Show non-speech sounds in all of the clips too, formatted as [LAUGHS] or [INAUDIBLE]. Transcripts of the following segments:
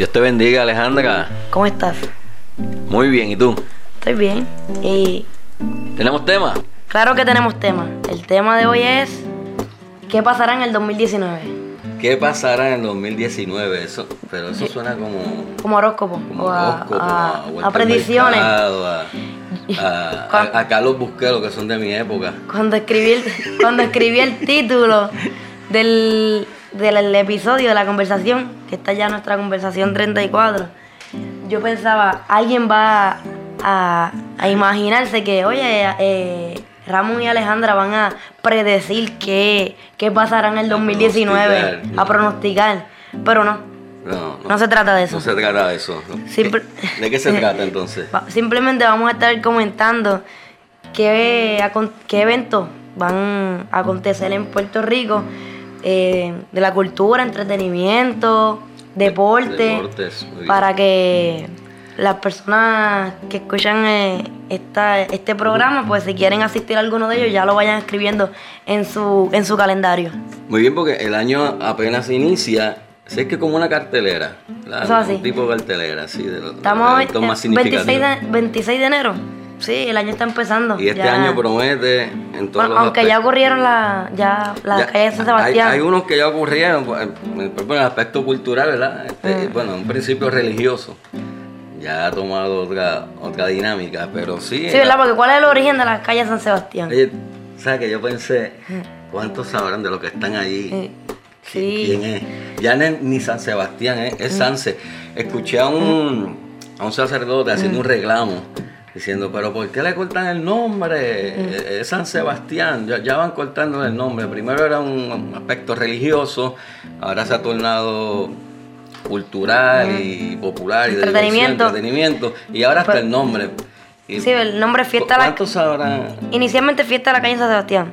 Dios te bendiga, Alejandra. ¿Cómo estás? Muy bien, ¿y tú? Estoy bien. Y ¿Tenemos tema? claro que tenemos tema. El tema de hoy es ¿qué pasará en el 2019? ¿Qué pasará en el 2019? Eso, pero eso suena como, Como horóscopo. como o a, horóscopo, a- a a predicciones. mercado, [LAUGHS] a Carlos Busquero, que son de mi época. Cuando escribí el, cuando escribí el título del, del episodio de la conversación, que está ya nuestra conversación 34, yo pensaba, alguien va a, a imaginarse que, oye, eh, Ramón y Alejandra van a predecir qué, qué pasará en el A 2019, pronosticar, a pronosticar, pero no, No, no se trata de eso. No se trata de eso. ¿no? Simple- ¿De qué se [LAUGHS] trata entonces? Simplemente vamos a estar comentando qué, qué eventos van a acontecer en Puerto Rico eh, de la cultura, entretenimiento, deporte, Deportes, para que las personas que escuchan eh, esta, este programa, pues si quieren asistir a alguno de ellos, ya lo vayan escribiendo en su, en su calendario. Muy bien, porque el año apenas inicia. Sí, es que como una cartelera. así. Un tipo de cartelera, sí, de los, de Estamos los en más 26 significativos. de, 26 de enero. Sí, el año está empezando. Y este Ya- año promete en todos Bueno, los aunque ya ocurrieron la, ya las Ya, calles de San Sebastián. Hay, unos que ya ocurrieron, pues, en en el aspecto cultural, ¿verdad? Este, Mm. Bueno, un principio religioso. Ya ha tomado otra, otra dinámica, pero sí. Sí, ¿verdad? Porque ¿cuál es el origen de las calles de San Sebastián? Oye, ¿sabes que Yo pensé, ¿cuántos sabrán de los que están allí? Eh, ¿Qui- sí. ¿Quién es? Ya no es ni San Sebastián, ¿eh? es Sanse. Escuché a un, a un sacerdote haciendo un reclamo, diciendo, pero ¿por qué le cortan el nombre? Eh, Es San Sebastián, ya, ya van cortando el nombre. Primero era un aspecto religioso, ahora se ha tornado cultural y popular y de Entretenimiento. entretenimiento, y ahora hasta Pues- el nombre. Y- Sí, el nombre es Fiesta la... ¿Cuántos sabrán? Inicialmente Fiesta de la calle San Sebastián.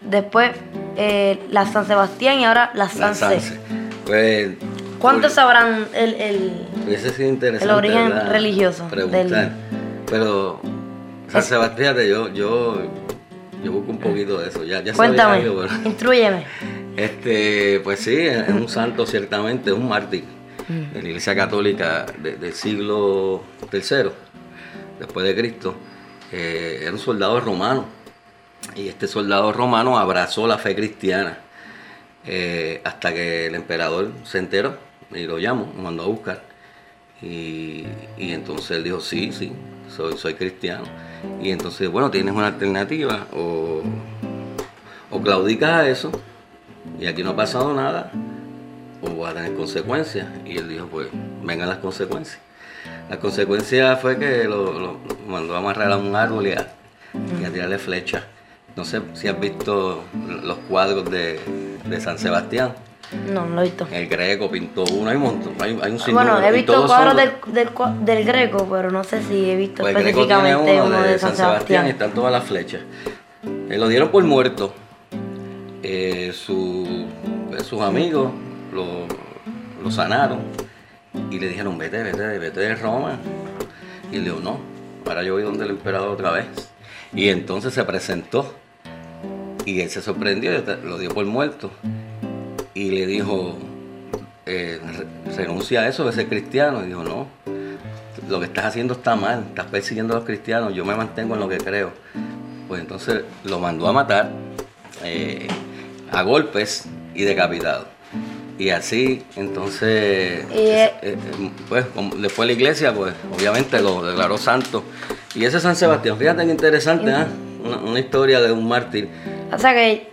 Después eh, la San Sebastián y ahora la La Sanse. Sanse. Pues, ¿Cuántos sabrán el, el- interesante. El origen religioso Preguntar. del- Pero, San Sebastián, fíjate, yo, yo, yo busco un poquito de eso. Ya, ya Cuéntame, algo, pero- instruyeme. Este, pues sí, es un santo ciertamente, es un mártir Mm. de la Iglesia Católica de- del siglo III, después de Cristo. Eh, era un soldado romano y este soldado romano abrazó la fe cristiana eh, hasta que el emperador se enteró y lo llamó, lo mandó a buscar. Y, y entonces él dijo, sí, sí, soy, soy cristiano. Y entonces, bueno, tienes una alternativa, o, o claudicas a eso, y aquí no ha pasado nada, o vas a tener consecuencias. Y él dijo, pues, vengan las consecuencias. La consecuencia fue que lo, lo mandó a amarrar a un árbol y a, y a tirarle flechas. No sé si has visto los cuadros de, de San Sebastián. No, no lo he visto. El Greco pintó uno, hay un montón, hay, hay un sinnúmero, Bueno, he y visto cuadros del, del, del Greco, pero no sé si he visto pues el Greco tiene específicamente uno uno de, San Sebastián, y Sebastián. están todas las flechas. Eh, lo dieron por muerto. Eh, su- eh, sus amigos lo, lo sanaron y le dijeron, vete, vete, vete de Roma. Y él dijo, no, ahora yo voy donde el emperador otra vez. Y entonces se presentó y él se sorprendió, lo dio por muerto. Y le dijo, eh, re- renuncia a eso de ser cristiano. Y dijo, no, lo que estás haciendo está mal, estás persiguiendo a los cristianos, yo me mantengo en lo que creo. Pues entonces lo mandó a matar eh, a golpes y decapitado. Y así, entonces, eh, eh, eh, pues después la iglesia, pues obviamente lo declaró santo. Y ese San Sebastián, fíjate que interesante, ¿ah? una, una historia de un mártir. O sea que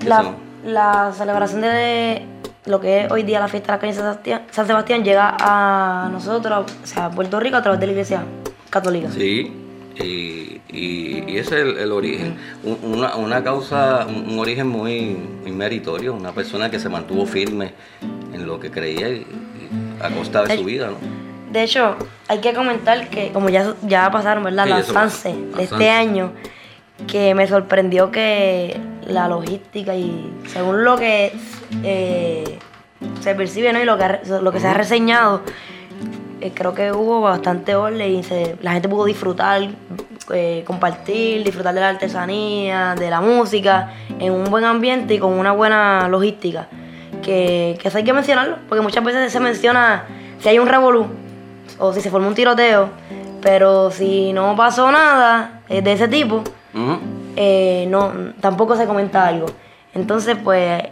la celebración de lo que es hoy día la fiesta de la calle San Sebastián, San Sebastián llega a nosotros, o sea, a Puerto Rico a través de la iglesia católica. Sí, y, y- y ese es el, el origen. Un- Una, una causa, un, origen muy, muy meritorio, una persona que se mantuvo firme en lo que creía y, a costa de su vida, ¿no? De hecho, hay que comentar que como ya, ya pasaron, ¿verdad? Sí, las. Sanse de este año, que me sorprendió que la logística y según lo que eh, se percibe ¿no? y lo que, lo que se ha reseñado, eh, creo que hubo bastante orden y se- la gente pudo disfrutar, eh, compartir, disfrutar de la artesanía, de la música, en un buen ambiente y con una buena logística. Que, que eso hay que mencionarlo, porque muchas veces se menciona si hay un revolú o si se formó un tiroteo, pero si no pasó nada de ese tipo, Eh, no, tampoco se comenta algo. Entonces, pues,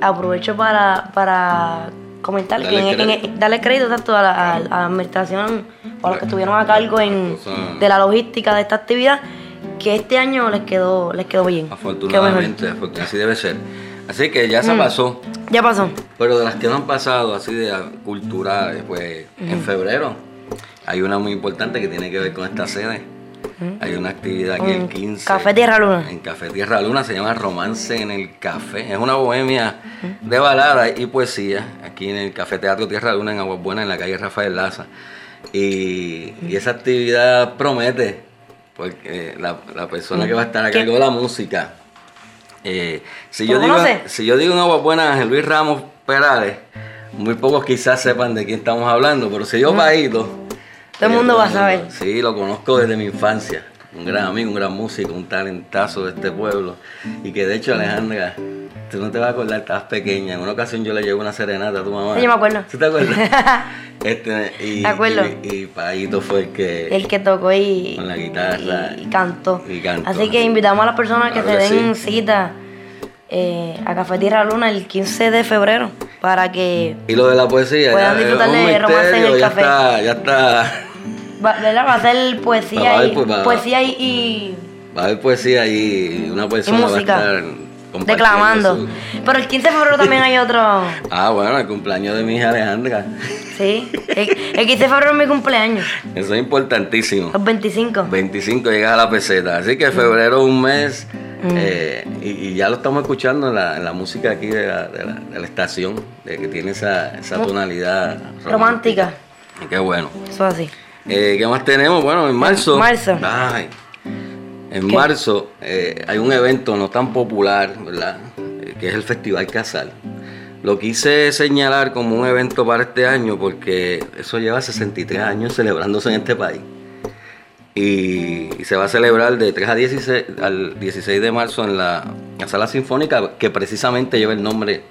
aprovecho para, para comentar en- crédito. darle crédito exacto a la, a la administración o a los que estuvieron a cargo en, de la logística de esta actividad, que este año les quedó, les quedó bien. Afortunadamente, afortun- así debe ser. Así que ya se Mm. pasó. Ya pasó. Pero de las que no han pasado, así de culturales, pues en febrero hay una muy importante que tiene que ver con esta sede. Hay una actividad aquí el Un 15. Café Tierra Luna. En Café Tierra Luna se llama Romance en el Café. Es una bohemia de balada y poesía aquí en el Café Teatro Tierra Luna en Aguas Buenas, en la calle Rafael Laza. Y, y esa actividad promete, porque la, la persona que va a estar a cargo de la música, eh, si, ¿Tú yo lo digo, si yo digo en Aguas Buenas Luis Ramos Perales, muy pocos quizás sepan de quién estamos hablando, pero si yo Paito, Todo el mundo va a saber. Sí, lo conozco desde mi infancia. Un gran amigo, un gran músico, un talentazo de este pueblo. Y que de hecho, Alejandra, tú no te vas a acordar, estabas pequeña. En una ocasión yo le llevé una serenata a tu mamá. Sí, yo me acuerdo. ¿Sí te acuerdas? [LAUGHS] este, y, Me acuerdo. Y, y Paito fue el que. El que tocó y, Con la guitarra. y, y cantó. Y cantó. Así que invitamos a las personas que Claro se que den sí. cita eh, a Café Tierra Luna el 15 de febrero para que Y lo de la poesía, Puedan ya es disfrutar de romance en el ya café. está, ya está. Va, ¿verdad? va a ser poesía, Va a haber, y, pues, va- poesía y, y Va a haber poesía y una persona música. va a estar compartiendo declamando. su- Pero el 15 de febrero también hay otro. [LAUGHS] Ah, bueno, el cumpleaños de mi hija Alejandra. Sí. El, el 15 de febrero es mi cumpleaños. Eso es importantísimo. Los 25. 25 llegas a la peseta. Así que febrero es un mes eh, y, y ya lo estamos escuchando en la, en la música aquí de la, de la- de la estación, de que tiene esa, esa tonalidad Romántica. Y Qué bueno. Eso así. Eh, ¿Qué más tenemos? Bueno, en marzo. Marzo. Ay, en ¿Qué? marzo eh, hay un evento no tan popular, ¿verdad? Eh, que es el Festival Casal. Lo quise señalar como un evento para este año porque eso lleva 63 años celebrándose en este país. Y, y se va a celebrar de 3 a 16, al 16 de marzo en la, la Sala Sinfónica, que precisamente lleva el nombre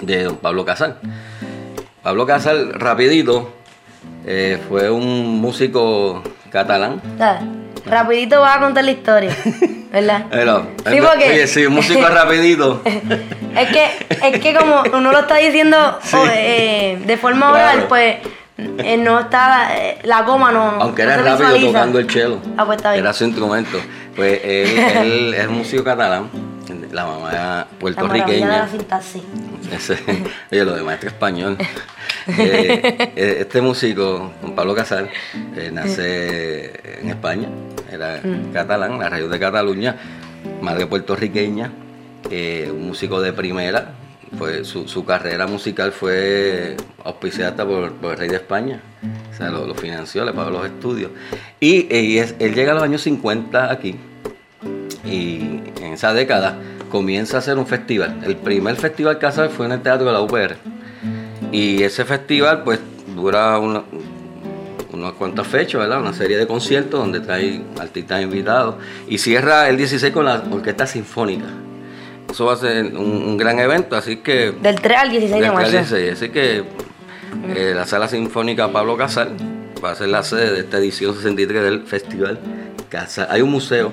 de don Pablo Casal. Pablo Casal, rapidito, eh, fue un músico catalán. Rapidito vas a contar la historia. [LAUGHS] ¿Verdad? Pero, Sí, porque- Oye, sí, un músico rapidito. [LAUGHS] Es que, es que como uno lo está diciendo Sí. eh, de forma Claro. oral, pues eh, no está, eh, la goma no. Aunque no era rápido visualiza. tocando el cello. Ah, pues está bien. Era su instrumento. Pues él, él es músico catalán. La mamá puertorriqueña. la. Ese- [LAUGHS] oye, lo de maestro español. [LAUGHS] Eh, eh, este músico, Juan Pablo Casal, eh, nace en España, era Mm. catalán, la raíz de Cataluña, madre puertorriqueña, eh, un músico de primera. Fue, su, su carrera musical fue auspiciada por, por el rey de España. O sea, lo, lo financió, le pagó los estudios. Y, y es- él llega a los años 50 aquí, y en esa década comienza a hacer un festival. El primer festival Casal fue en el Teatro de la UPR. Y ese festival pues dura una- unas cuantas fechas, ¿verdad? Una serie de conciertos donde trae artistas invitados. Y cierra el 16 con la Orquesta Sinfónica. Eso va a ser un, un gran evento, así que... Del 3 al 16 de. 16, Así que eh, la Sala Sinfónica Pablo Casal va a ser la sede de esta edición 63 del Festival Casal. Hay un museo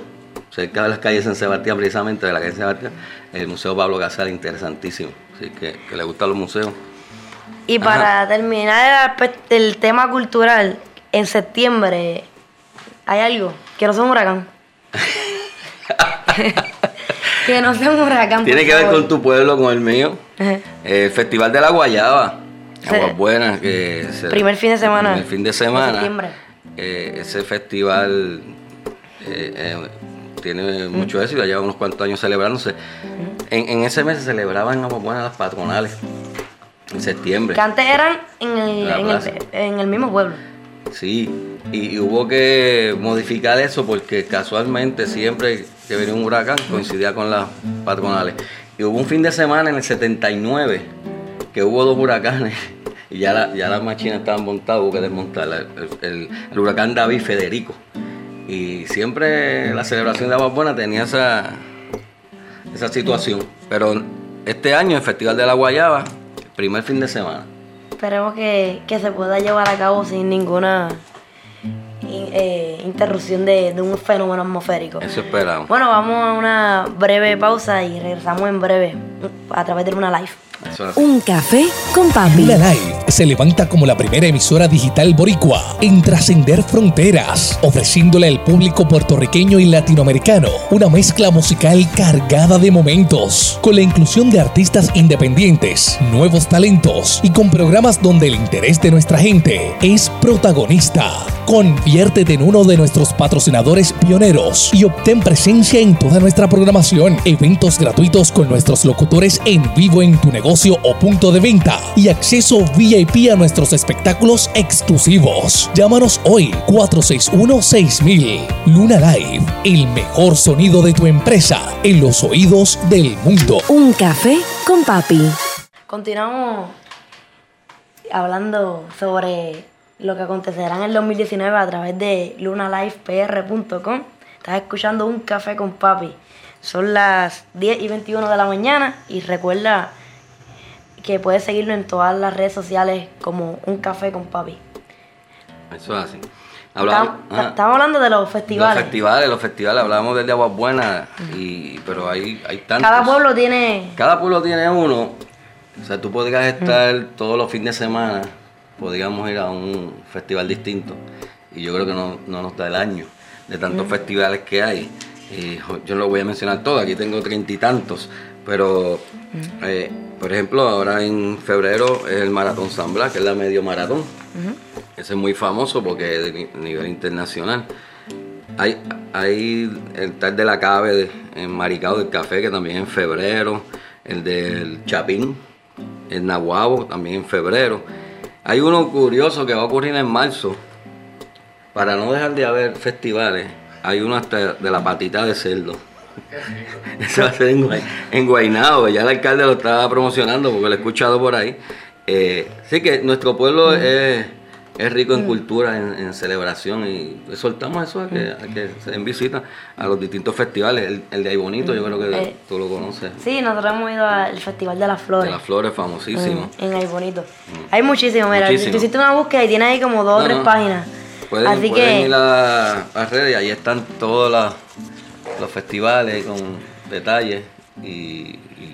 cerca de las calles San Sebastián, precisamente de la calle San Sebastián, el Museo Pablo Casal, interesantísimo. Así que, que le gustan los museos. Y para terminar el, el tema cultural, en septiembre hay algo que no sea un huracán. [LAUGHS] que no sea un huracán. Tiene por que ver con tu pueblo, con el mío. Ajá. El Festival de la Guayaba. Aguas Buenas, que se- Primer fin de semana Primer fin de de semana. septiembre. Eh, ese festival eh, eh, tiene mucho éxito, lleva unos cuantos años celebrándose. En, en ese mes se celebraban en Aguas Buenas las patronales. en septiembre. Que antes eran en el, en el, plaza. en el mismo pueblo. Sí, y, y hubo que modificar eso porque casualmente siempre que venía un huracán coincidía con las patronales. Y hubo un fin de semana en el 79 que hubo dos huracanes [LAUGHS] y ya, la- ya las máquinas estaban montadas, hubo que desmontarlas. El, el- el huracán David Federico. Y siempre la celebración de Aguas Buenas tenía esa, esa situación. Pero este año, el Festival de la Guayaba, primer fin de semana. Esperemos que, que se pueda llevar a cabo sin ninguna in- eh, interrupción de, de un fenómeno atmosférico. Eso esperamos. Bueno, vamos a una breve pausa y regresamos en breve a través de una live. Un café con papi. Luna Live se levanta como la primera emisora digital boricua en trascender fronteras, ofreciéndole al público puertorriqueño y latinoamericano una mezcla musical cargada de momentos, con la inclusión de artistas independientes, nuevos talentos y con programas donde el interés de nuestra gente es protagonista. Conviértete en uno de nuestros patrocinadores pioneros y obtén presencia en toda nuestra programación, eventos gratuitos con nuestros locutores en vivo en tu negocio o punto de venta y acceso VIP a nuestros espectáculos exclusivos. Llámanos hoy 461-6000. Luna Live, el mejor sonido de tu empresa en los oídos del mundo. Un café con papi. Continuamos hablando sobre lo que acontecerá en el 2019 a través de lunalifepr.com. Estás escuchando Un Café con Papi. Son las 10 y 21 de la mañana y recuerda que puedes seguirlo en todas las redes sociales como Un Café con Papi. Eso es así. Hablamos, Estamos, hablando de los Los festivales. festivales, los festivales, hablábamos del de Aguas Buenas, y, pero hay, hay tantos. Cada pueblo tiene... Cada pueblo tiene uno. O sea, tú podrías estar todos los fines de semana, podríamos ir a un festival distinto. Y yo creo que no, no nos da el año de tantos festivales que hay. Y jo- yo no lo voy a mencionar todos, aquí tengo treinta y tantos. Pero, eh, por ejemplo, ahora en febrero es el Maratón San Blas, que es la medio maratón. Ese es muy famoso porque es de ni- nivel internacional. Hay, hay el tal de la Cabe en Maricao del Café, que también en febrero. El del Chapín, el Nahuabo, también en febrero. Hay uno curioso que va a ocurrir en marzo. Para no dejar de haber festivales, hay uno hasta de la patita de cerdo. Eso va a ser en, Guay- en Guaynabo, ya el alcalde lo estaba promocionando porque lo he escuchado por ahí. Eh, sí que nuestro pueblo es, es rico en cultura, en, en celebración y soltamos eso a que, a que se den visita a los distintos festivales. El, el de Ay Bonito, yo creo que Eh, tú lo conoces. Sí, nosotros hemos ido al Festival de las Flores. De las flores, famosísimo. En, en Ay Bonito. Hay muchísimo, mira. Muchísimo. Tú hiciste una búsqueda y tiene ahí como dos o No, tres no. páginas. Pueden, Así pueden que ir a las redes y ahí están todos las- los festivales con detalles y, y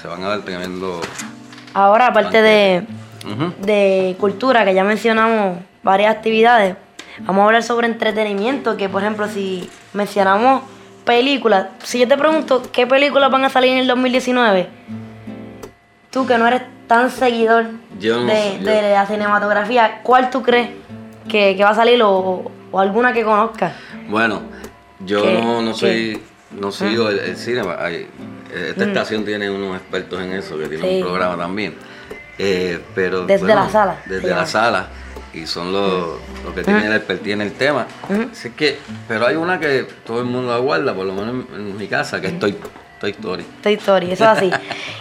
se van a ver tremendo. ahora, aparte de, de cultura, que ya mencionamos varias actividades, vamos a hablar sobre entretenimiento, que por ejemplo, si mencionamos películas, si yo te pregunto qué películas van a salir en el 2019, tú que no eres tan seguidor Yo no de, yo- de la cinematografía, ¿cuál tú crees que, que va a salir o, o alguna que conozcas? Bueno, yo ¿Qué? no, no ¿Qué? soy, no sigo el, el cine. hay- esta estación tiene unos expertos en eso que tienen Mm. Sí. un programa también. Eh, pero Desde bueno, la sala, Desde la sala. Y son los, los que tienen el expertise en el tema. Así que, pero hay una que todo el mundo aguarda, por lo menos en, en mi casa, que es Toy, Toy Story. Toy Story, eso es así.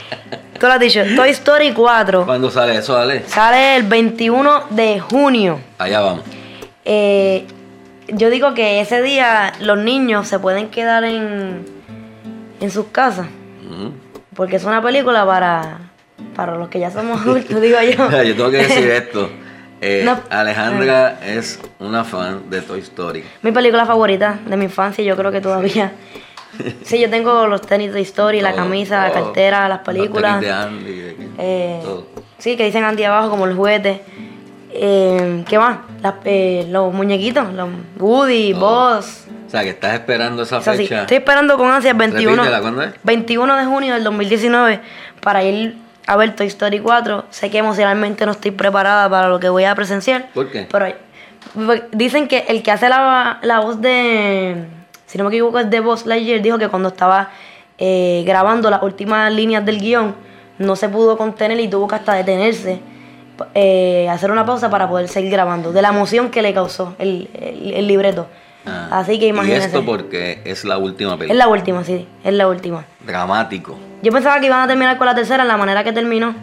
[LAUGHS] Tú lo has dicho, Toy Story 4 ¿Cuándo sale eso, Ale? sale el 21 de junio. Allá vamos. Eh, yo digo que ese día los niños se pueden quedar en, en sus casas, porque es una película para, para los que ya somos [LAUGHS] adultos, digo yo. [LAUGHS] yo tengo que decir esto. [LAUGHS] Eh, No. Alejandra es una fan de Toy Story. Mi película favorita de mi infancia, yo creo que todavía. Sí, yo tengo los tenis de Story, la Todo, camisa, la cartera, las Los películas. tenis de Andy, de- Eh, todo. sí, que dicen anti abajo como el juguete. Eh, ¿Qué más? Las, eh, los muñequitos, los Woody. Buzz. O sea, que estás esperando esa Es así. fecha. Estoy esperando con ansia el 21, Repítela, ¿cuándo es? 21 de junio del 2019 para ir a ver Toy Story 4. Sé que emocionalmente no estoy preparada para lo que voy a presenciar. ¿Por qué? Pero dicen que el que hace la, la voz de, si no me equivoco, es de Buzz Lightyear, dijo que cuando estaba eh, grabando las últimas líneas del guion, no se pudo contener y tuvo que hasta detenerse, eh, hacer una pausa para poder seguir grabando, de la emoción que le causó el, el- el libreto. Ah, Así que Y imagínense. esto porque es la última Es película. la última, sí, es la última. Dramático. Yo pensaba que iban a terminar con la tercera en la manera que terminó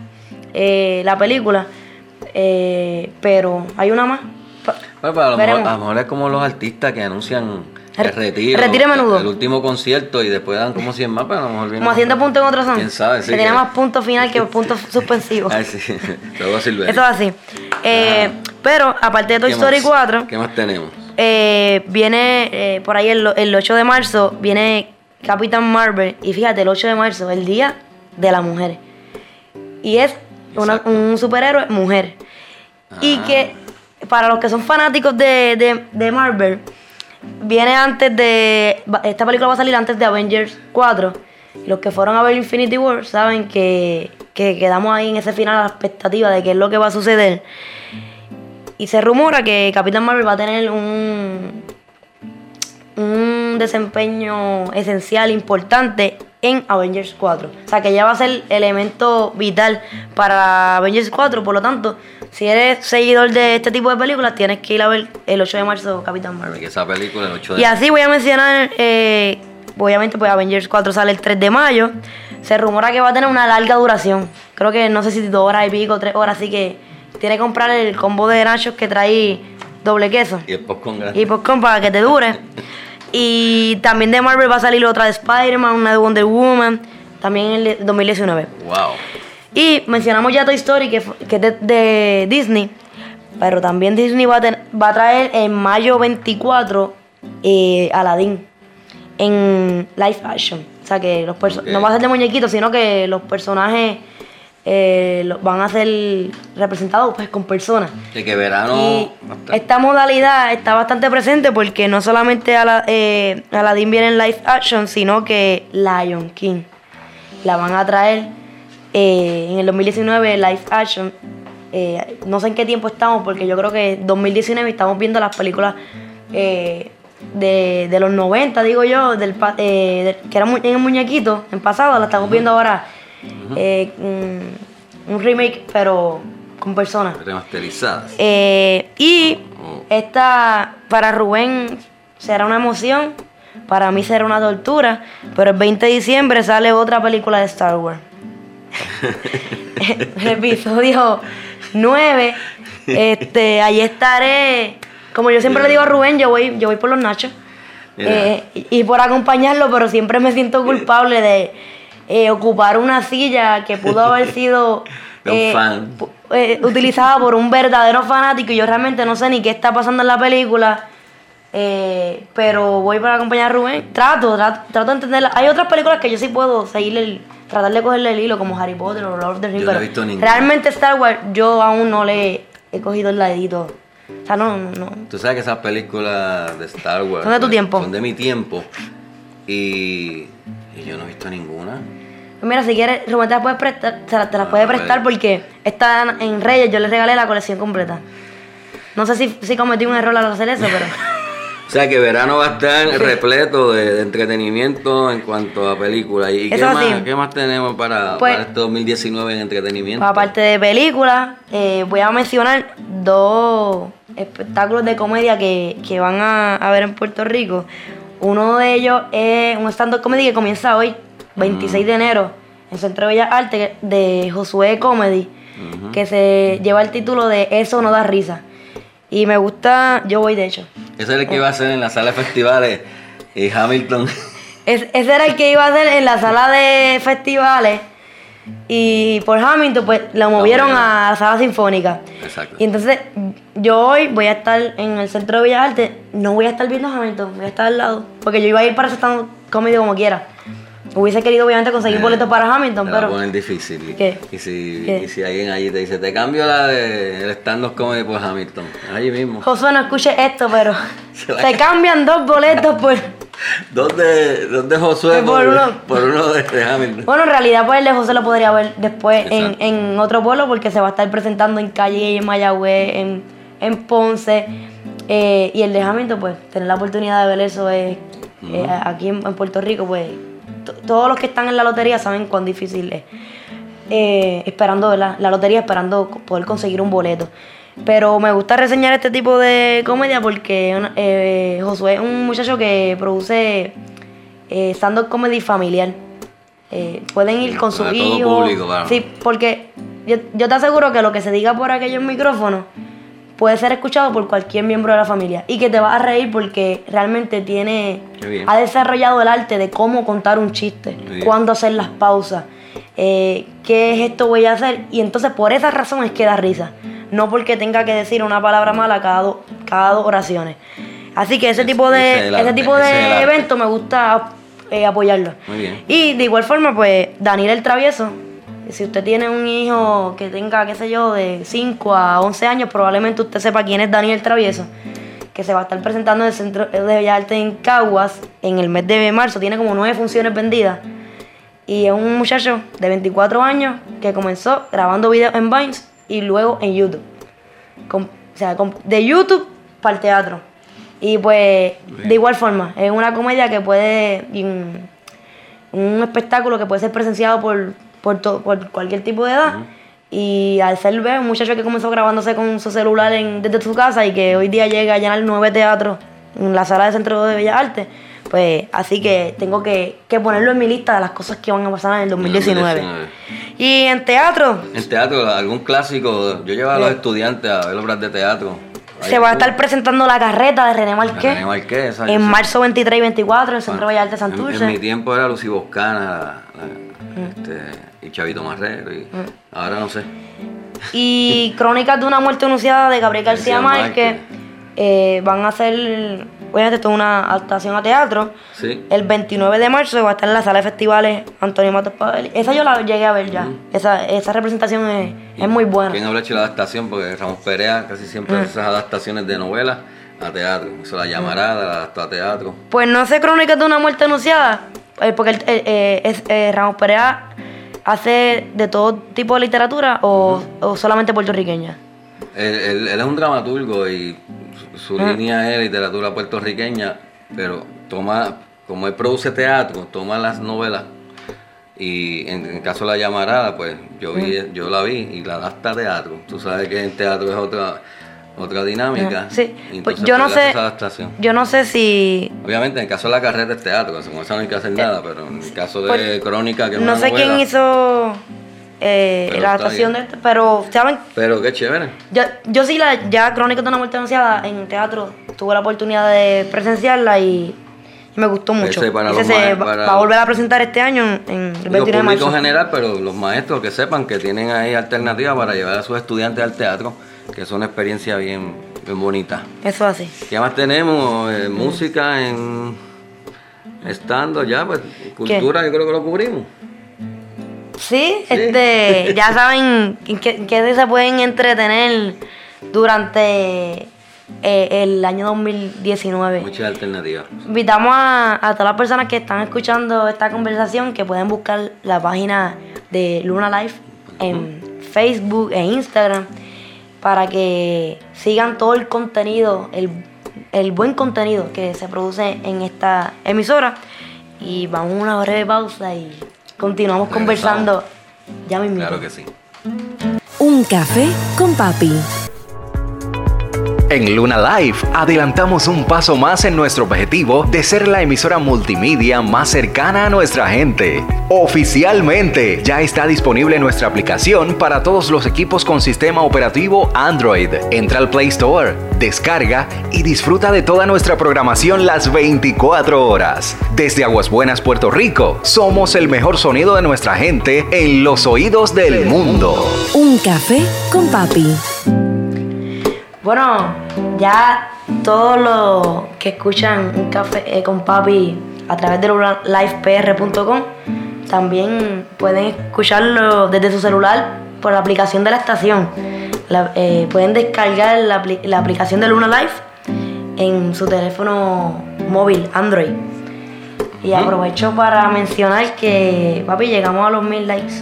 eh, la película, eh, pero hay una más. Bueno, pero a, lo mejor, a lo mejor es como los artistas que anuncian el Re- retiro. a menudo. El último concierto y después dan como 100 más, pero a lo mejor viene. Como haciendo puntos en otros son. ¿Quién sabe? Sí, que tiene más puntos final que puntos [LAUGHS] suspensivos. Ay, sí. [LAUGHS] Todo Silverio. Eso es así. Eh, pero aparte de Toy ¿Qué Story más? 4, ¿Qué más tenemos? eh, viene eh, por ahí el, el 8 de marzo, viene Capitán Marvel. Y fíjate, el 8 de marzo, el día de la mujer. Y es una- un superhéroe mujer. Y Ah. que para los que son fanáticos de, de- de Marvel, viene antes de. Esta película va a salir antes de Avengers 4. Y los que fueron a ver Infinity War saben que, que quedamos ahí en ese final a la expectativa de qué es lo que va a suceder. Y se rumora que Capitán Marvel va a tener un, un desempeño esencial, importante en Avengers 4. O sea, que ya va a ser elemento vital para Avengers 4. Por lo tanto, si eres seguidor de este tipo de películas, tienes que ir a ver el 8 de marzo Capitán Marvel. Que esa película, el 8 de Y así voy a mencionar, eh, obviamente pues Avengers 4 sale el 3 de mayo. Se rumora que va a tener una larga duración. Creo que no sé si dos horas y pico, tres horas, así que tiene que comprar el combo de nachos que trae doble queso. Y después con Y popcorn para que te dure. [LAUGHS] Y también de Marvel va a salir otra de Spider-Man, una de Wonder Woman, también en el 2019. Wow. Y mencionamos ya Toy Story, que, que es de, de Disney. Pero también Disney va a, ten- va a traer en mayo 24 eh, Aladdin en live action. O sea que los perso- Ok. no va a ser de muñequitos, sino que los personajes eh, van a ser representados pues con personas. De que verano. Y a esta modalidad está bastante presente porque no solamente Ala- eh, Aladdin viene en live action, sino que Lion King la van a traer eh, en el 2019 live action. Eh, no sé en qué tiempo estamos porque yo creo que 2019 estamos viendo las películas de, de los 90, digo yo, del, del- que eran mu- en el muñequito, en pasado, la estamos viendo ahora. Eh, un, un remake, pero con personas. remasterizadas. Eh, y Oh. esta para Rubén será una emoción, para mí será una tortura, pero el 20 de diciembre sale otra película de Star Wars. [LAUGHS] [LAUGHS] el episodio 9. Este, ahí estaré. Como yo siempre le digo a Rubén, yo voy, yo voy por los nachos. Eh, y, y por acompañarlo, pero siempre me siento [LAUGHS] culpable de eh, ocupar una silla que pudo haber [LAUGHS] sido eh, eh, utilizada por un verdadero fanático y yo realmente no sé ni qué está pasando en la película. eh, pero voy para acompañar a Rubén. Trato, trato, trato de entenderla. Hay otras películas que yo sí puedo seguirle el, tratar de cogerle el hilo, como Harry Potter o Lord of the Rings. No pero visto ninguna. realmente Star Wars yo aún no le he cogido el ladito. O sea, no, no, no. Tú sabes que esas películas de Star Wars Son de tu pues, tiempo. Son de mi tiempo. Y, y yo no he visto ninguna. Pues Mira, si quieres, Rubén te las puede prestar, te la- te las puede Ah, prestar pues. porque están en Reyes, yo les regalé la colección completa. No sé si, si cometí un error al hacer eso, pero [LAUGHS] O sea que verano va a estar repleto de, de entretenimiento en cuanto a películas. ¿Y qué más, sí. qué más tenemos para, Pues- para este 2019 en entretenimiento? aparte de películas, eh, voy a mencionar dos espectáculos de comedia que, que van a, a ver en Puerto Rico. Uno de ellos es un stand-up comedy que comienza hoy, 26 de enero, en Centro de Bellas Artes, de Josué Comedy, que se lleva el título de Eso no da risa. Y me gusta, yo voy de hecho. Ese es el que iba a ser en la sala de festivales y Hamilton. [LAUGHS] Es- ese era el que iba a hacer en la sala de festivales y por Hamilton pues lo movieron movieron. a la sala sinfónica. Exacto. Y entonces yo hoy voy a estar en el centro de Bellas Artes, no voy a estar viendo Hamilton, voy a estar al lado, porque yo iba a ir para ese stand comedy como quiera. Hubiese querido obviamente conseguir boletos para Hamilton, Te va a pero poner difícil. ¿Qué? Y si, ¿Qué? y si alguien allí te dice, te cambio la de el stand-up comedy por Hamilton. Allí mismo. Josué no escuche esto, pero [LAUGHS] va te cambian dos boletos por... Dos de, dos de Josué Por por, uno. [LAUGHS] por uno de, de Hamilton. Bueno, en realidad pues el de José lo podría ver después en, en otro pueblo porque se va a estar presentando en Calle, en Mayagüez, en, en Ponce. eh, y el de Hamilton, pues tener la oportunidad de ver eso es eh, aquí en, en Puerto Rico, pues todos los que están en la lotería saben cuán difícil es. eh, esperando la, la lotería, esperando poder conseguir un boleto. Pero me gusta reseñar este tipo de comedia porque eh, Josué es un muchacho que produce eh, stand-up comedy familiar. Eh, pueden ir con sus hijos. público, claro. Sí, porque yo, yo te aseguro que lo que se diga por aquellos micrófonos puede ser escuchado por cualquier miembro de la familia y que te vas a reír porque realmente tiene ha desarrollado el arte de cómo contar un chiste, cuándo hacer las pausas, eh, qué es esto voy a hacer y entonces por esa razón es que da risa, no porque tenga que decir una palabra mala cada, do- cada dos oraciones. Así que ese tipo de ese tipo de arte. eventos me gusta eh, apoyarlo. Muy bien. Y de igual forma, pues, Daniel el Travieso, si usted tiene un hijo que tenga, qué sé yo, de 5 a 11 años, probablemente usted sepa quién es Daniel el Travieso, que se va a estar presentando en el Centro de Bellas Artes en Caguas en el mes de marzo. Tiene como nueve funciones vendidas. Y es un muchacho de 24 años que comenzó grabando videos en Vines y luego en YouTube. O sea, com- de YouTube para el teatro. Y pues, de igual forma, es una comedia que puede. un espectáculo que puede ser presenciado por, por, to- por cualquier tipo de edad. Y al ser un muchacho que comenzó grabándose con su celular en- desde su casa y que hoy día llega a llenar nueve teatros en la sala de Centro de Bellas Artes, pues así que tengo que, que ponerlo en mi lista de las cosas que van a pasar en el 2019. 2019. Y en teatro, En teatro, algún clásico. Yo llevaba a los estudiantes a ver obras de teatro. se va a estar presentando la carreta de René Marqués. René Marqués, esa- En marzo 23 y 24 en el Centro de Bellas Artes Santurce. En, mi tiempo era Lucy Boscana la- la- este, y Chavito Marrero. Y Mm. Ahora no sé. Y Crónicas de una muerte anunciada de Gabriel García Márquez. eh, van a hacer, obviamente, esto es una adaptación a teatro. Sí. El 29 de marzo va a estar en la sala de festivales Antonio Matos Pavel. Esa yo la llegué a ver ya. Esa, esa representación es, es muy buena. ¿Quién habrá hecho la adaptación? Porque Ramos Perea casi siempre Mm. hace esas adaptaciones de novelas a teatro. Hizo la llamarada, la adaptó a teatro. Pues no sé Crónicas de una muerte anunciada, eh, porque el- es, eh, Ramos Perea hace de todo tipo de literatura o, o solamente puertorriqueña. Él, él- él es un dramaturgo y su, su Ah. línea es literatura puertorriqueña, pero toma, como él produce teatro, toma las novelas y en, en el caso de la llamarada, pues yo vi, yo la vi y la adapta a teatro. Tú sabes que en teatro es otra otra dinámica. Sí, pues yo no sé, yo no sé si Obviamente, en el caso de la carreta es teatro, con eso no hay que hacer nada, pero en el caso de Pues, Crónica, que no sé quién hizo eh, la adaptación de pero saben, Pero qué chévere. yo, yo sí la ya Crónicas de una muerte anunciada en teatro tuve la oportunidad de presenciarla y, me gustó mucho. Ese para Ese se va, para- va a volver a presentar este año en, en el Digo, 29 de marzo. en general, pero los maestros que sepan que tienen ahí alternativas para llevar a sus estudiantes al teatro, que es una experiencia bien, bien bonita. Eso así. ¿Qué más tenemos? Eh, música en estando ya, pues cultura yo creo que lo cubrimos. Sí, este, [LAUGHS] ya saben en qué, en qué se pueden entretener durante eh, el año 2019. Muchas alternativas. Invitamos a, a todas las personas que están escuchando esta conversación que pueden buscar la página de Luna Life en Facebook e Instagram para que sigan todo el contenido, el, el buen contenido que se produce en esta emisora. Y vamos a una breve pausa y continuamos Regresamos. conversando ya mismo. Claro que sí. Un café con papi. En Luna Live adelantamos un paso más en nuestro objetivo de ser la emisora multimedia más cercana a nuestra gente. Oficialmente ya está disponible nuestra aplicación para todos los equipos con sistema operativo Android. Entra al Play Store, descarga y disfruta de toda nuestra programación las 24 horas. Desde Aguas Buenas, Puerto Rico, somos el mejor sonido de nuestra gente en los oídos del mundo. Un café con papi. Bueno, ya todos los que escuchan un café eh, con papi a través de livepr.com también pueden escucharlo desde su celular por la aplicación de la estación. La- eh, pueden descargar la aplicación de Luna Live en su teléfono móvil Android. Y aprovecho para mencionar que, papi, llegamos a los mil likes.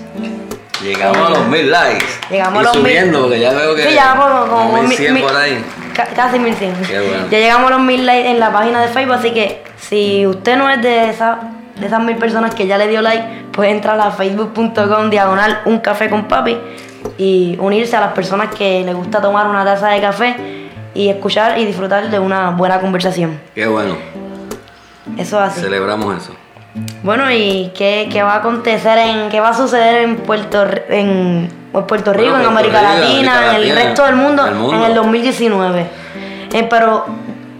Llegamos a los mil likes. Llegamos y a los mil. subiendo, porque ya veo que Sí, ya como, como mil- 1100 mil- por ahí. ca- casi 1100. Qué bueno. Ya llegamos a los mil likes en la página de Facebook, así que si usted no es de esa de esas mil personas que ya le dio like, puede entrar a facebook.com diagonal un café con papi y unirse a las personas que les gusta tomar una taza de café y escuchar y disfrutar de una buena conversación. Qué bueno. Eso es así. Celebramos eso. Bueno, ¿y qué, qué va a acontecer en, qué va a suceder en Puerto, en, en Puerto Rico, Bueno, en América Latina, América en el resto del mundo, en el 2019? Eh, pero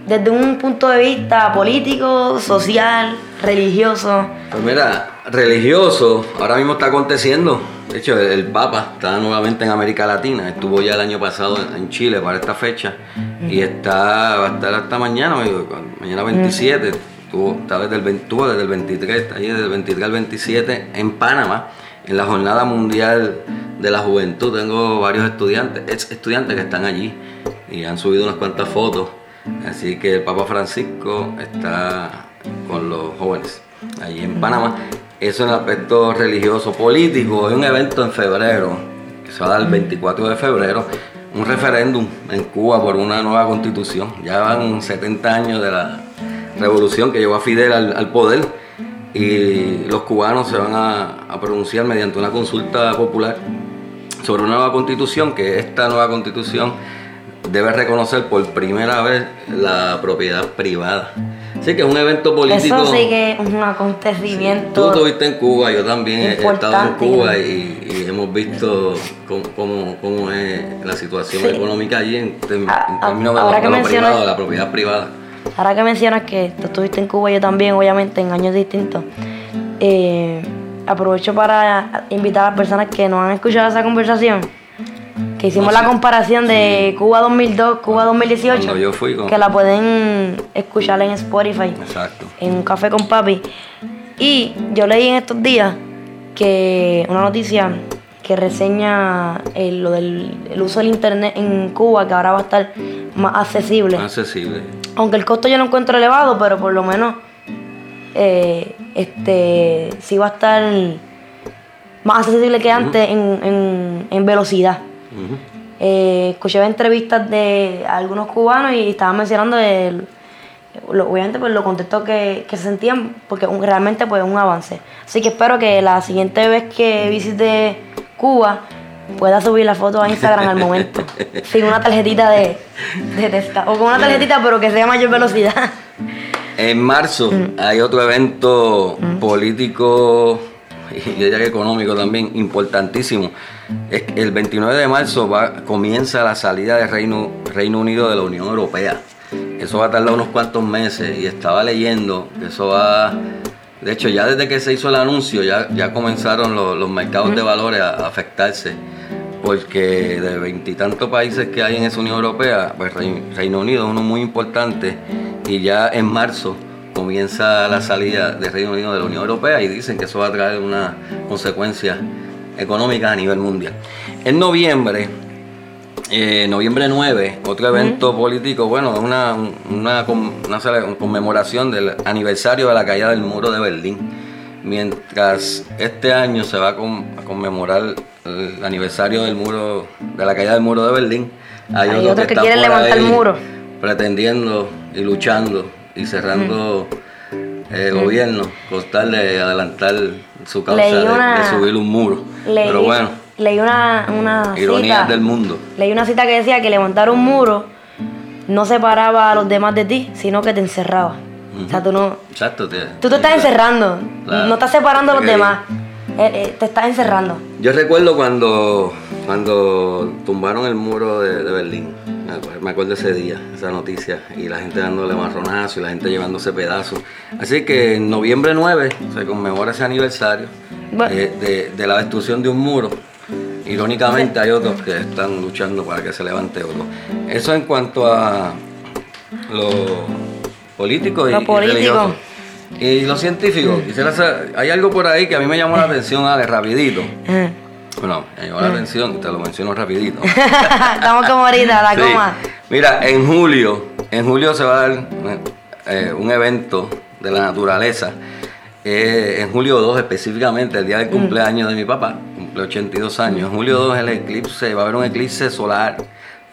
desde un punto de vista político, social, religioso, Pues mira, religioso, ahora mismo está aconteciendo. De hecho, el, el Papa está nuevamente en América Latina. Estuvo ya el año pasado en Chile para esta fecha. Y está, va a estar hasta mañana, mañana 27. Estuvo, está desde el, 20 estuvo desde el 23, está allí desde el 23 al 27 en Panamá, en la Jornada Mundial de la Juventud. Tengo varios estudiantes, ex estudiantes que están allí y han subido unas cuantas fotos. Así que el Papa Francisco está con los jóvenes allí en Panamá. Eso en el aspecto religioso, político, es un evento en febrero, que se va a dar el 24 de febrero, un referéndum en Cuba por una nueva constitución. Ya van 70 años de la revolución que llevó a Fidel al, al poder y los cubanos se van a, a pronunciar mediante una consulta popular sobre una nueva constitución, que esta nueva constitución debe reconocer por primera vez la propiedad privada. Así que es un evento político. eso sí que es un Tú acontecimiento. estuviste en Cuba, yo también he estado en. Cuba y, y hemos visto cómo, cómo- cómo es la situación Sí. económica allí en, Ah, términos de, lo, que de lo mencionas- privado, de la propiedad privada. Ahora que mencionas que tú estuviste en Cuba, yo también, obviamente, en años distintos, eh, aprovecho para invitar a las personas que no han escuchado esa conversación, que hicimos No, la sí. comparación de Cuba 2002, Cuba 2018, Cuando yo fui con- que la pueden escuchar en Spotify, Exacto. en un café con papi. Y yo leí en estos días que una noticia que reseña el, lo del el uso del internet en Cuba, que ahora va a estar más accesible. Accesible. Aunque el costo yo lo encuentro elevado, pero por lo menos eh, este sí va a estar más accesible que antes en, en- en velocidad. Ujú. Eh, escuché entrevistas de algunos cubanos y estaban mencionando el, lo- obviamente pues lo contentos que, que se sentían porque un- realmente pues un avance. Así que espero que la siguiente vez que visite Cuba pueda subir la foto a Instagram al momento. [LAUGHS] sin una tarjetita de, de Tesca. O con una tarjetita pero que sea mayor velocidad. En marzo Mm. hay otro evento político y yo diría que económico también importantísimo. El 29 de marzo va, comienza la salida del Reino, Reino Unido de la Unión Europea. Eso va a tardar unos cuantos meses y estaba leyendo que eso va... De hecho, ya desde que se hizo el anuncio, ya, ya comenzaron los, los mercados de valores a, a afectarse, porque de veintitantos países que hay en esa Unión Europea, pues Rei- Reino Unido es uno muy importante y ya en marzo comienza la salida de Reino Unido de la Unión Europea y dicen que eso va a traer unas consecuencias económicas a nivel mundial. En noviembre, eh, noviembre 9, otro evento político, bueno, una, una, conmemoración del aniversario de la caída del muro de Berlín. Mientras este año se va a, con- a conmemorar el aniversario del muro, de la caída del muro de Berlín, hay, Hay otros otros que quieren levantar el muro. Pretendiendo y luchando y cerrando eh, gobierno con tal de adelantar su causa Leí de, una- de subir un muro. Leí, Pero bueno, leí una, una ironías cita, del mundo. Leí una cita que decía que levantar un muro no separaba a los demás de ti, sino que te encerraba. O sea, tú no, Exacto. te- tú te estás encerrando, Claro. no estás separando a los demás, Eh, eh, te estás encerrando. Yo recuerdo cuando, cuando tumbaron el muro de, de Berlín. Me- Me acuerdo ese día, esa noticia, y la gente dándole marronazo y la gente llevándose pedazos. Así que en noviembre 9 se conmemora ese aniversario Bueno. eh, de, de la destrucción de un muro. Irónicamente hay otros que están luchando para que se levante otro. Eso en cuanto a lo político y, Lo y político. religioso. Y lo científico, quisiera saber, hay algo por ahí que a mí me llamó la atención, Ale, rapidito. Ajá. Bueno, me llamó la atención y te lo menciono rapidito. [LAUGHS] Estamos como ahorita, la Sí. coma. Mira, en julio, en julio se va a dar eh, un evento de la naturaleza. Eh, en julio 2 específicamente, el día del cumpleaños de mi papá, cumple 82 años. En julio 2 el eclipse, va a haber un eclipse solar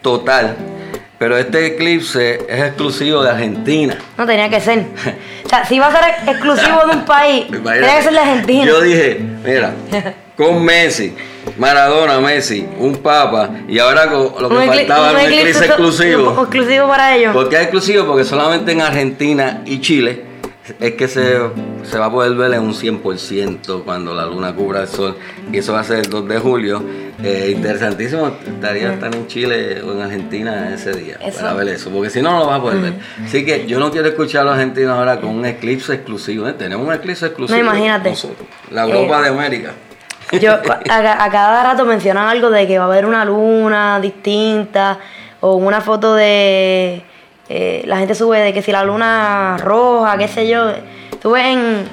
total Pero este eclipse es exclusivo de Argentina. No tenía que ser. O sea, si iba a ser exclusivo de un país, [LAUGHS] tenía que ser de Argentina. Yo dije, mira, [LAUGHS] con Messi, Maradona, Messi, un papa y ahora con lo que Un faltaba era un eclipse exclusivo. exclusivo para ellos. ¿Por qué es exclusivo? Porque solamente en Argentina y Chile es que se, se va a poder ver en un 100% cuando la luna cubra el sol. Y eso va a ser el 2 de julio. Eh, interesantísimo, estaría estar en Chile o en Argentina ese día Eso. para ver eso, porque si no, no lo vas a poder ver. Así que yo no quiero escuchar a los argentinos ahora con un eclipse exclusivo. ¿eh? Tenemos un eclipse exclusivo. No, imagínate. nosotros, la Europa Eh, de América. Yo, [LAUGHS] a, a- a cada rato mencionan algo de que va a haber una luna distinta o una foto de... eh, la gente sube de que si la luna roja, qué sé yo. Tú ves en...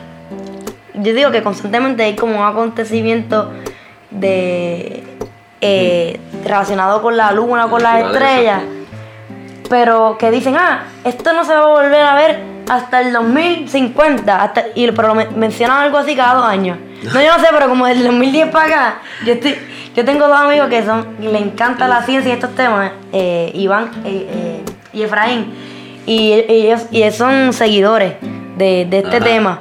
Yo digo que constantemente hay como un acontecimiento de... eh, relacionado con la luna, con las estrellas. Pero que dicen, ah, esto no se va a volver a ver hasta el 2050. Hasta, y, pero men- mencionan algo así cada dos años. No, yo no sé, pero como del 2010 para acá, yo, estoy, yo tengo dos amigos que son le encanta la ciencia y estos temas, eh, Iván eh, y Efraín. Y ellos, y ellos son seguidores de, de este Ajá. tema.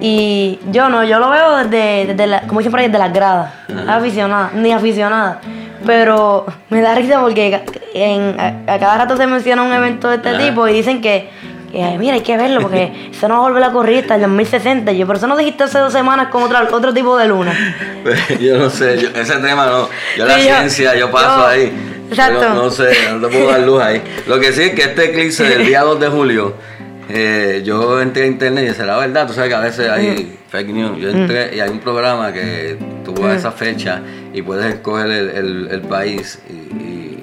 Y yo no, yo lo veo desde, desde la, como por ahí, desde las gradas. Aficionada, ni aficionada. Pero [LAUGHS] me da risa porque en, a, a cada rato se menciona un evento de este Ajá. tipo y dicen que, que, mira, hay que verlo porque [LAUGHS] eso no va a volver a correr hasta el 2060. Y yo, pero eso no dijiste hace dos semanas con otra, otro tipo de luna. [LAUGHS] yo no sé, yo- ese tema no. Yo la Sí, yo- ciencia, yo paso yo- ahí. Exacto. No, no sé, no te puedo dar luz ahí. Lo que sí es que este eclipse del día 2 de julio, eh, yo entré a internet y será verdad, tú sabes que a veces hay fake news. Yo entré y hay un programa que tuvo esa fecha y puedes escoger el, el- el país y,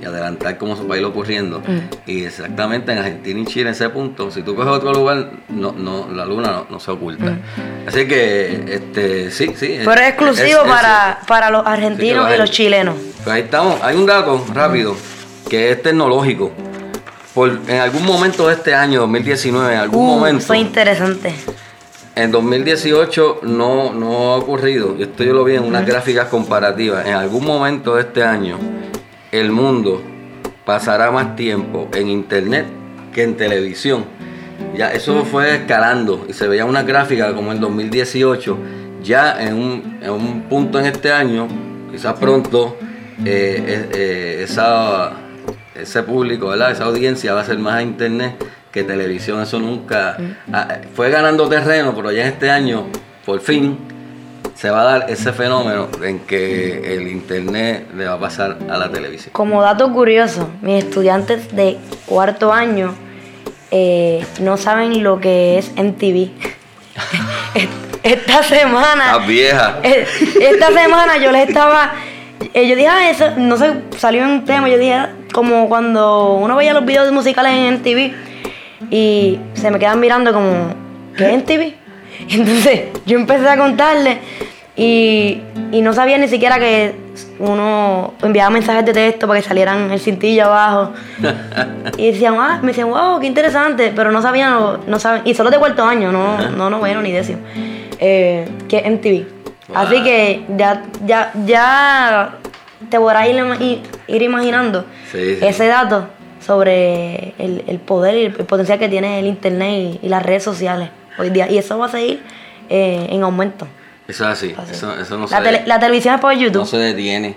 y adelantar cómo se va a ir ocurriendo. Y exactamente en Argentina y Chile, en ese punto, si tú coges otro lugar, no, no, la luna no, no se oculta. Así que, este, sí, sí. Pero es exclusivo es- es- para, para los argentinos Sí, y los chilenos. pues ahí estamos. Hay un dato rápido que es tecnológico. Por, en algún momento de este año, 2019, en algún Uh, momento, Fue interesante. en 2018 no, no ha ocurrido. Esto yo lo vi en unas gráficas comparativas. En algún momento de este año, el mundo pasará más tiempo en internet que en televisión. Ya eso fue escalando y se veía una gráfica como en 2018. Ya en un, en un punto en este año, quizás pronto, eh, eh, eh, esa, ese público, ¿verdad? esa audiencia va a ser más a internet que televisión. Eso nunca ah, fue ganando terreno, pero ya en este año, por fin, se va a dar ese fenómeno en que el internet le va a pasar a la televisión. Como dato curioso, mis estudiantes de cuarto año eh, no saben lo que es MTV. [LAUGHS] [LAUGHS] Esta semana. Las viejas. Eh, Esta semana yo les estaba. eh, yo dije, ah, eso, no sé, salió un tema. Yo dije, como cuando uno veía los videos musicales en MTV y se me quedan mirando como, ¿qué es MTV? [LAUGHS] Entonces yo empecé a contarle y, y no sabía ni siquiera que uno enviaba mensajes de texto para que salieran el cintillo abajo. [LAUGHS] Y decían, ah, me decían, wow, qué interesante, pero no sabían, no, no saben, y solo de cuarto año, no, no noveno ni décimo, eh, que es MTV. Así que ya, ya, ya te podrás ir, ir- ir imaginando Sí, sí. ese dato sobre el, el poder y el, potencial que tiene el internet y, y las redes sociales hoy día. Y eso va a seguir eh, en aumento. Eso es así. Así. Eso, eso no, la, se, tele- la televisión es por YouTube. no se detiene.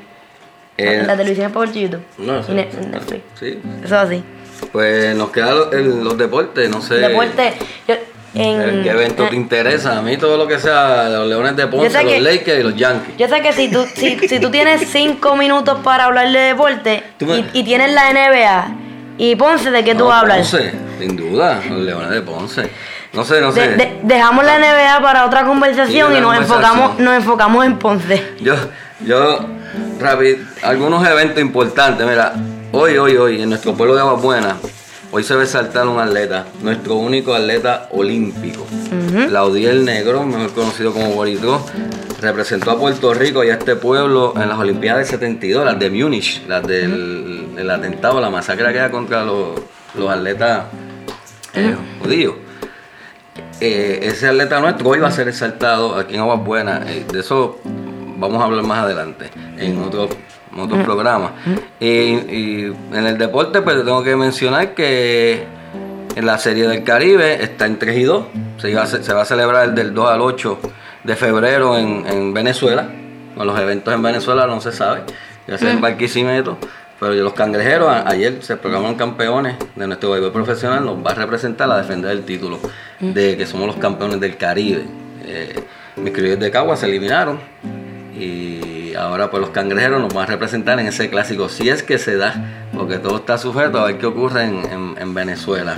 La- Eh, la televisión es por YouTube. no. Ne- Netflix. sí. Eso es así. Pues nos quedan los, deportes, no sé. Deporte. Yo, en, ¿Qué evento te interesa? A mí todo lo que sea los Leones de Ponce, los que- Lakers y los Yankees. Yo sé que si tú, si, si tú tienes cinco minutos para hablar de deporte [LAUGHS] Tú me- y, y tienes la NBA y Ponce, ¿de qué tú No, hablas? Ponce, sin duda, los Leones de Ponce. No sé, no sé. De- de- dejamos la NBA para otra conversación y nos enfocamos, nos enfocamos en Ponce. Yo, yo, rápido, algunos eventos importantes. Mira, hoy, hoy, hoy, en nuestro pueblo de Aguas Buenas, hoy se ve saltar un atleta, nuestro único atleta olímpico. Laudiel Negro, mejor conocido como Boritro, representó a Puerto Rico y a este pueblo en las Olimpiadas del 72, las de Múnich, las del el atentado, la masacre que era contra los, los atletas eh, judíos. Eh, ese atleta nuestro hoy va a ser exaltado aquí en Aguas Buenas. eh, de eso vamos a hablar más adelante, en otro en otros programas. Y, y en el deporte, pues tengo que mencionar que en la Serie del Caribe está en 3 y 2. Se, a se va a celebrar del 2 al 8 de febrero en, en Venezuela. Con los eventos en Venezuela no se sabe. Ya sea en Barquisimeto. Pero los cangrejeros a- ayer se proclamaron campeones de nuestro béisbol profesional. Nos va a representar a defender el título de que somos los campeones del Caribe. Eh, mis criollos de Cagua se eliminaron. Y ahora pues los cangrejeros nos van a representar en ese clásico, si es que se da, porque todo está sujeto a ver qué ocurre en, en- en Venezuela.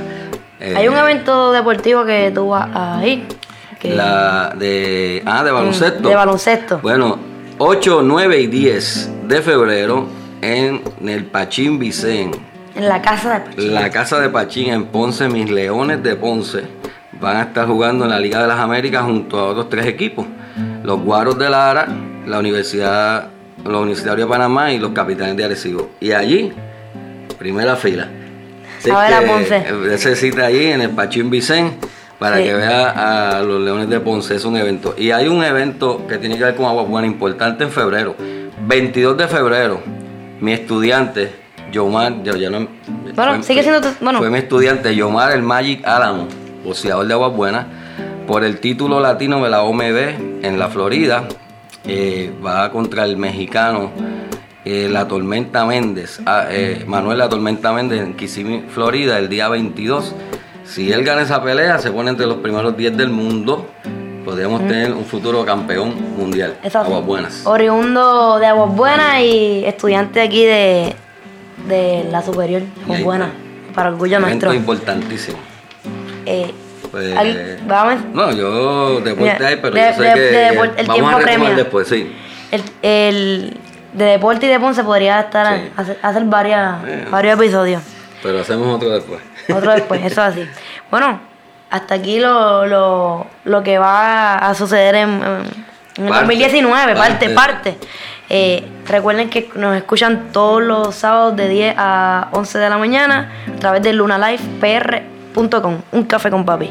Eh, Hay un evento deportivo que tú vas a ir. Que, La de, ah, de baloncesto. de baloncesto. Bueno, 8, 9 y 10 de febrero en el Pachín Vicén. En la casa de Pachín. La casa de Pachín en Ponce, mis Leones de Ponce, van a estar jugando en la Liga de las Américas junto a otros tres equipos. Los Guaros de Lara, la Universidad, los Universitarios de Panamá y los Capitanes de Arecibo. Y allí, primera fila. Así A ver a Ponce. Ese cita allí en el Pachín Vicén para Sí. que vea a los Leones de Ponce. Es un evento. Y hay un evento que tiene que ver con agua buena importante en febrero. 22 de febrero, mi estudiante, Yomar, yo ya no. Bueno, sigue siendo tu- bueno. Fue mi estudiante, Yomar el Magic Álamo, boxeador de aguas buenas, por el título latino de la OMB en la Florida. eh, va contra el mexicano eh, La Tormenta Méndez, ah, eh, Manuel La Tormenta Méndez en Kissimmee, Florida, el día 22. Si él gana esa pelea, se pone entre los primeros 10 del mundo. Podríamos tener un futuro campeón mundial. Eso. Aguas buenas. Oriundo de Aguas Buenas y estudiante aquí de, de la superior. Aguas Buenas. Para orgullo nuestro. importantísimo. Eh, Pues, al- vamos no, yo deporte hay, pero de- yo sé de- que de el vamos tiempo a después, sí. el, el de deporte y de Ponce podría estar Sí. hacer, hacer varias, Eh. varios episodios. Pero hacemos otro después. Otro después, eso así. [LAUGHS] Bueno, hasta aquí lo, lo, lo que va a suceder en, en- el Parte, 2019, parte, parte. parte. Eh, recuerden que nos escuchan todos los sábados de 10 a 11 de la mañana a través de lunalifepr.com. Un café con papi.